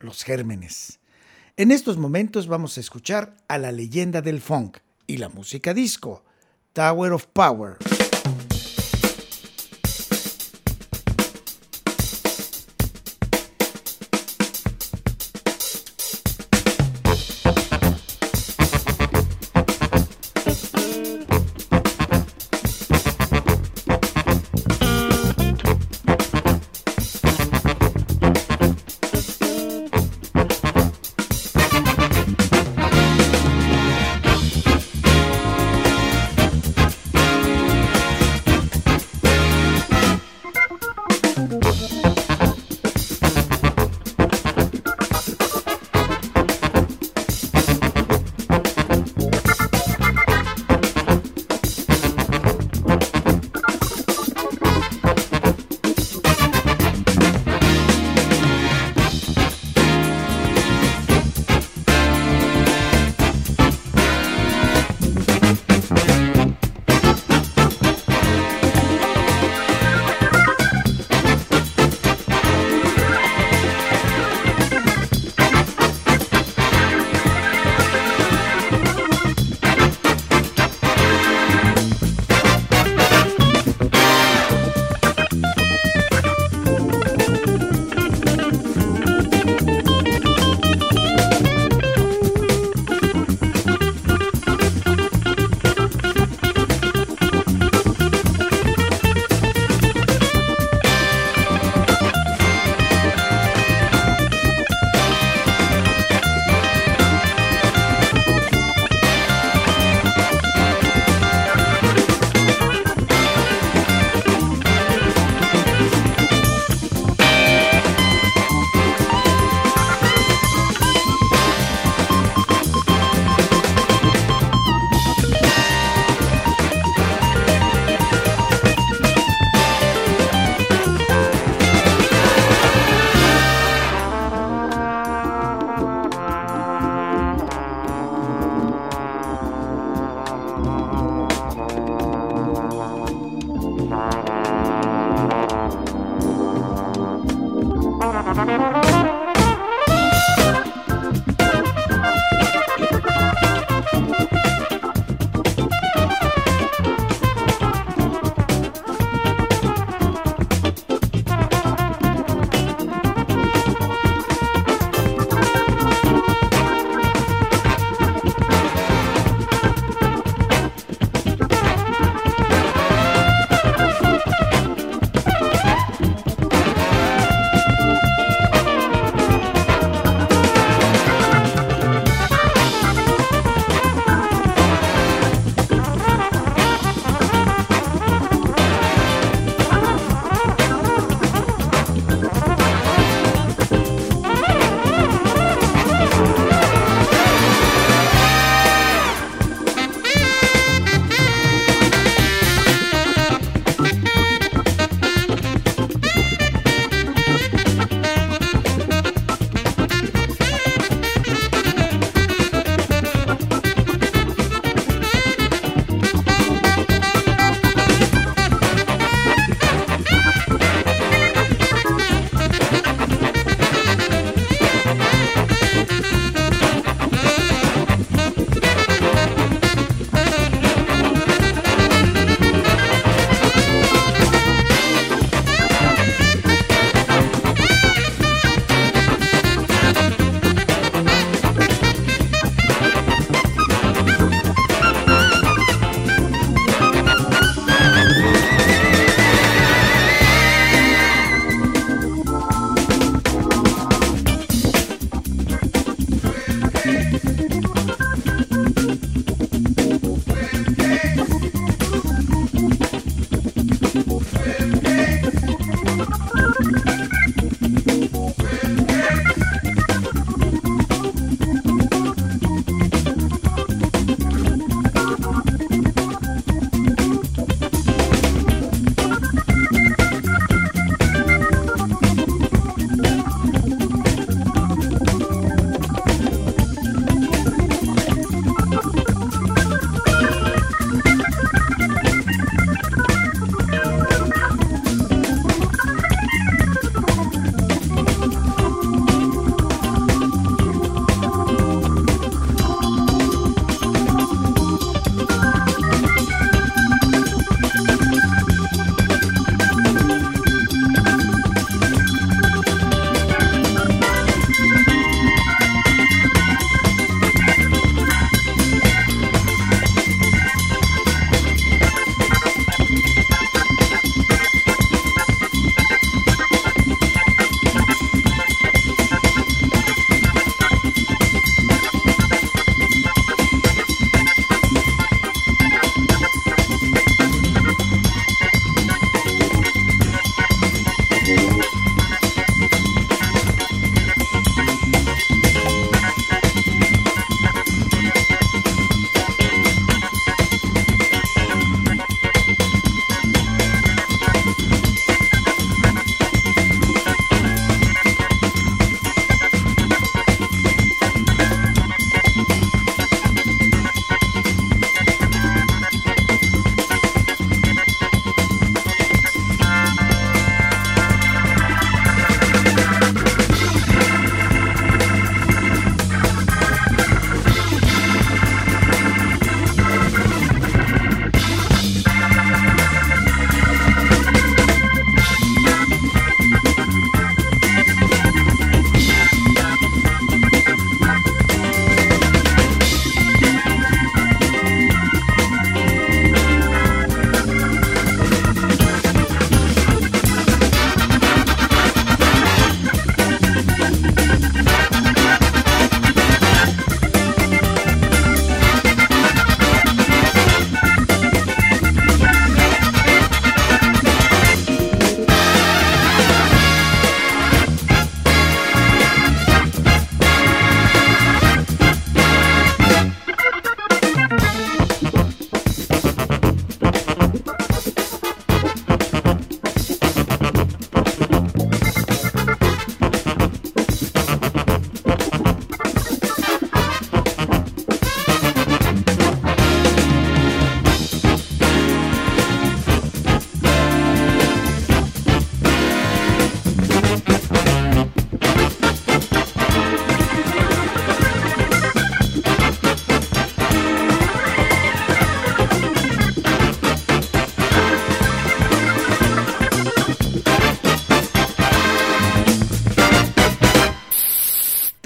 los gérmenes. En estos momentos vamos a escuchar a la leyenda del funk y la música disco, Tower of Power.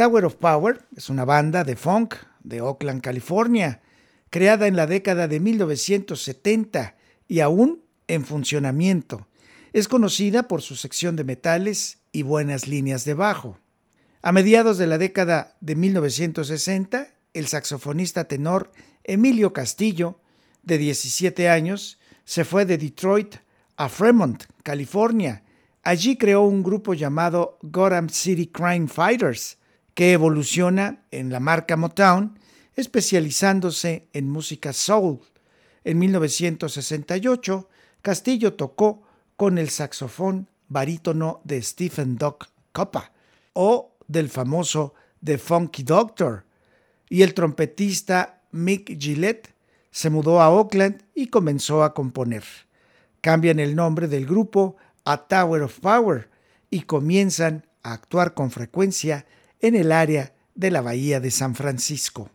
Tower of Power es una banda de funk de Oakland, California, creada en la década de 1970 y aún en funcionamiento. Es conocida por su sección de metales y buenas líneas de bajo. A mediados de la década de 1960, el saxofonista tenor Emilio Castillo, de 17 años, se fue de Detroit a Fremont, California. Allí creó un grupo llamado Gotham City Crime Fighters, que evoluciona en la marca Motown, especializándose en música soul. En 1968, Castillo tocó con el saxofón barítono de Stephen Doc Coppa o del famoso The Funky Doctor, y el trompetista Mick Gillette se mudó a Oakland y comenzó a componer. Cambian el nombre del grupo a Tower of Power y comienzan a actuar con frecuencia en el área de la Bahía de San Francisco.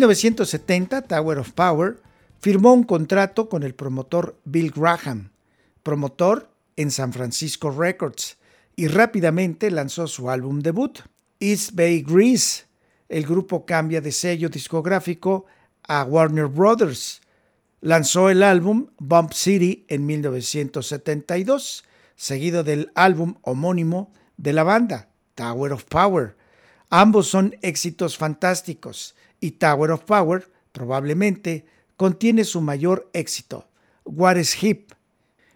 1970, Tower of Power firmó un contrato con el promotor Bill Graham, promotor en San Francisco Records, y rápidamente lanzó su álbum debut, East Bay Grease. El grupo cambia de sello discográfico a Warner Brothers. Lanzó el álbum Bump City en 1972, seguido del álbum homónimo de la banda, Tower of Power. Ambos son éxitos fantásticos y Tower of Power probablemente contiene su mayor éxito, What is Hip.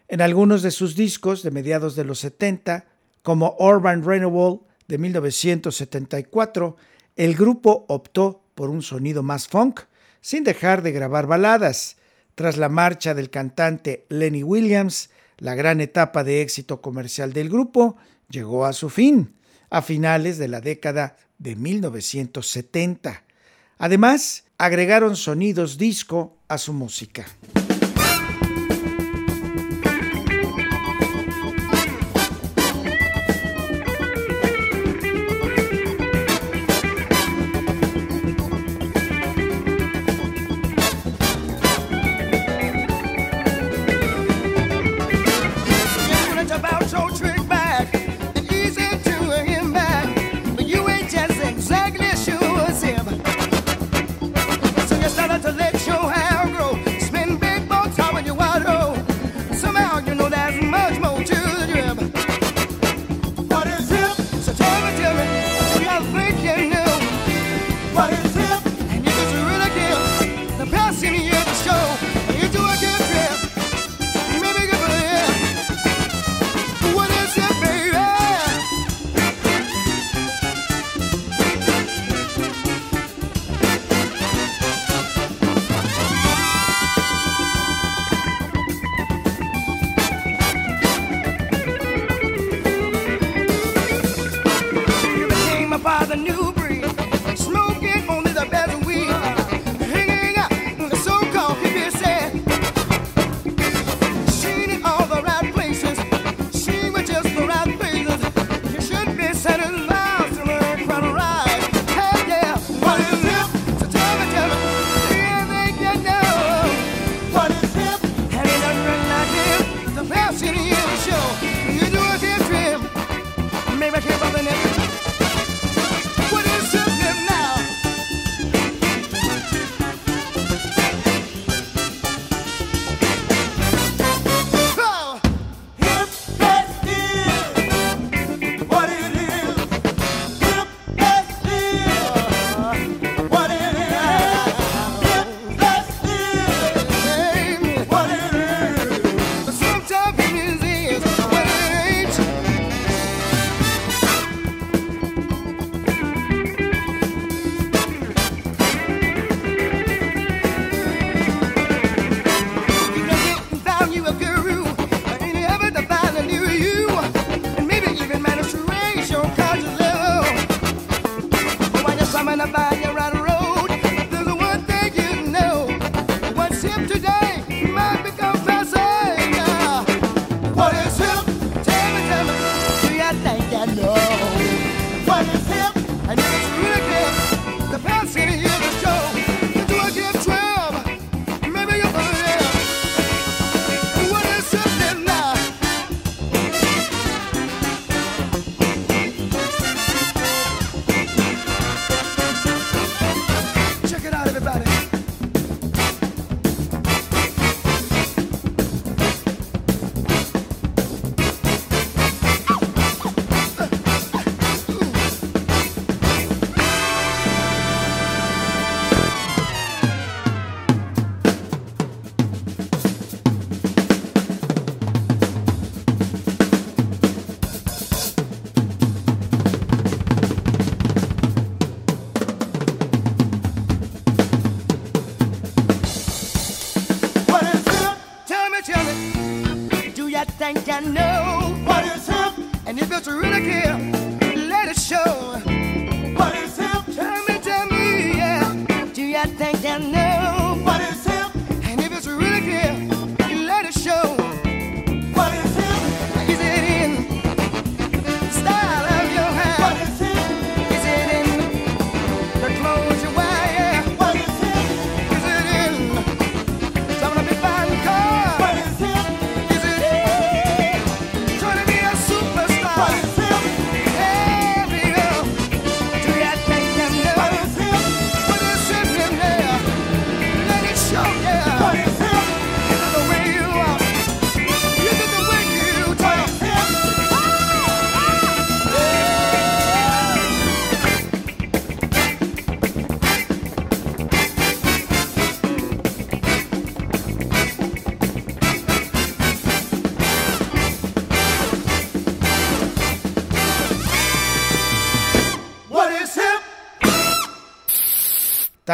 En algunos de sus discos de mediados de los 70, como Urban Renewal de 1974, el grupo optó por un sonido más funk, sin dejar de grabar baladas. Tras la marcha del cantante Lenny Williams, la gran etapa de éxito comercial del grupo llegó a su fin a finales de la década de 1970. Además, agregaron sonidos disco a su música.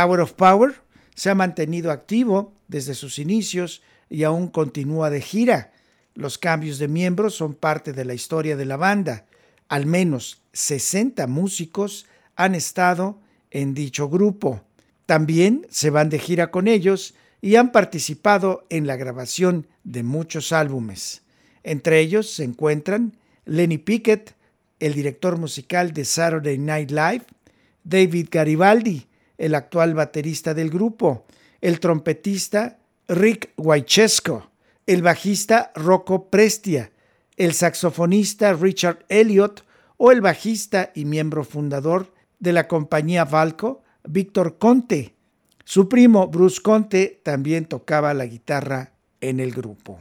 Tower of Power se ha mantenido activo desde sus inicios y aún continúa de gira. Los cambios de miembros son parte de la historia de la banda. Al menos 60 músicos han estado en dicho grupo. También se van de gira con ellos y han participado en la grabación de muchos álbumes. Entre ellos se encuentran Lenny Pickett, el director musical de Saturday Night Live, David Garibaldi, el actual baterista del grupo, el trompetista Rick Waichesco, el bajista Rocco Prestia, el saxofonista Richard Elliott o el bajista y miembro fundador de la compañía Valco, Víctor Conte. Su primo Bruce Conte también tocaba la guitarra en el grupo.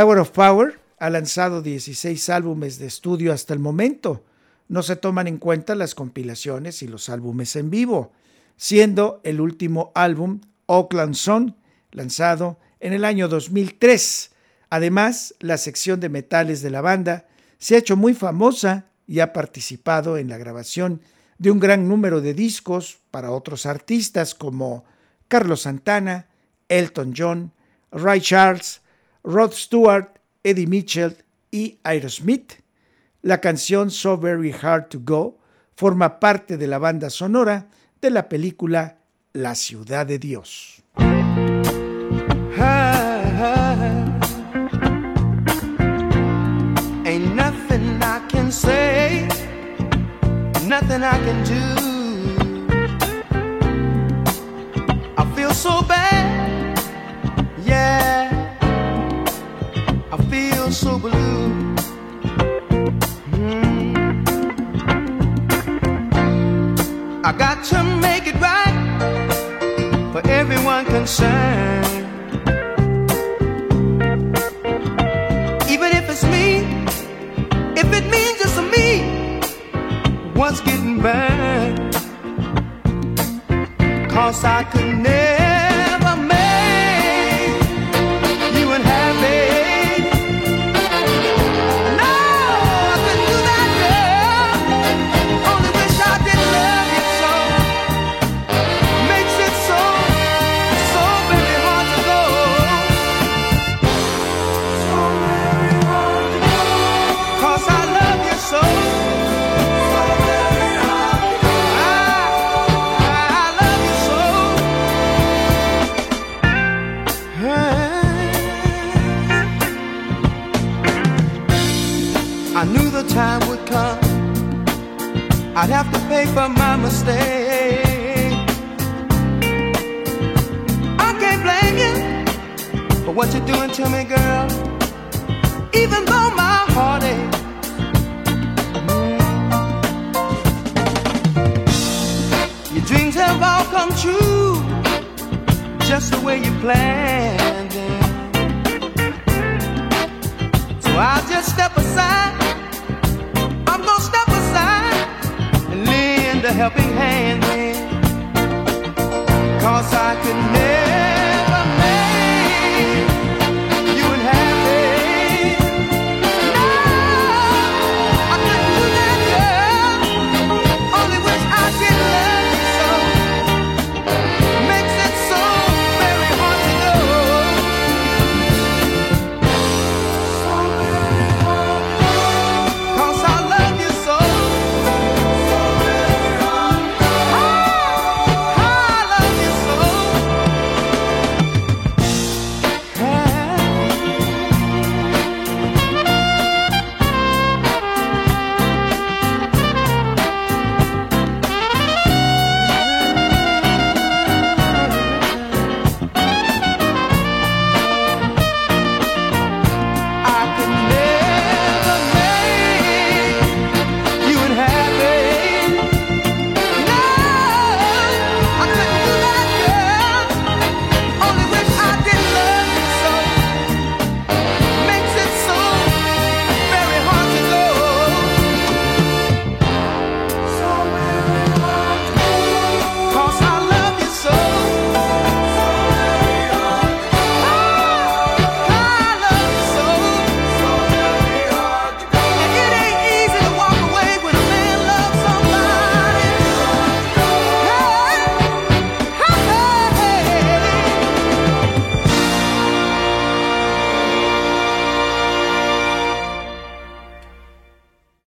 Tower of Power ha lanzado 16 álbumes de estudio hasta el momento. No se toman en cuenta las compilaciones y los álbumes en vivo, siendo el último álbum Oakland Sun lanzado en el año 2003. Además, la sección de metales de la banda se ha hecho muy famosa y ha participado en la grabación de un gran número de discos para otros artistas como Carlos Santana, Elton John, Ray Charles, Rod Stewart, Eddie Mitchell y Aerosmith. La canción So Very Hard to Go forma parte de la banda sonora de la película La Ciudad de Dios. I got to make it right for everyone concerned. Even if it's me, if it means just me, what's getting burned? Cause I could never have all come true, just the way you planned them. So I'll just step aside. I'm gonna step aside and lend a helping hand then. Cause I could never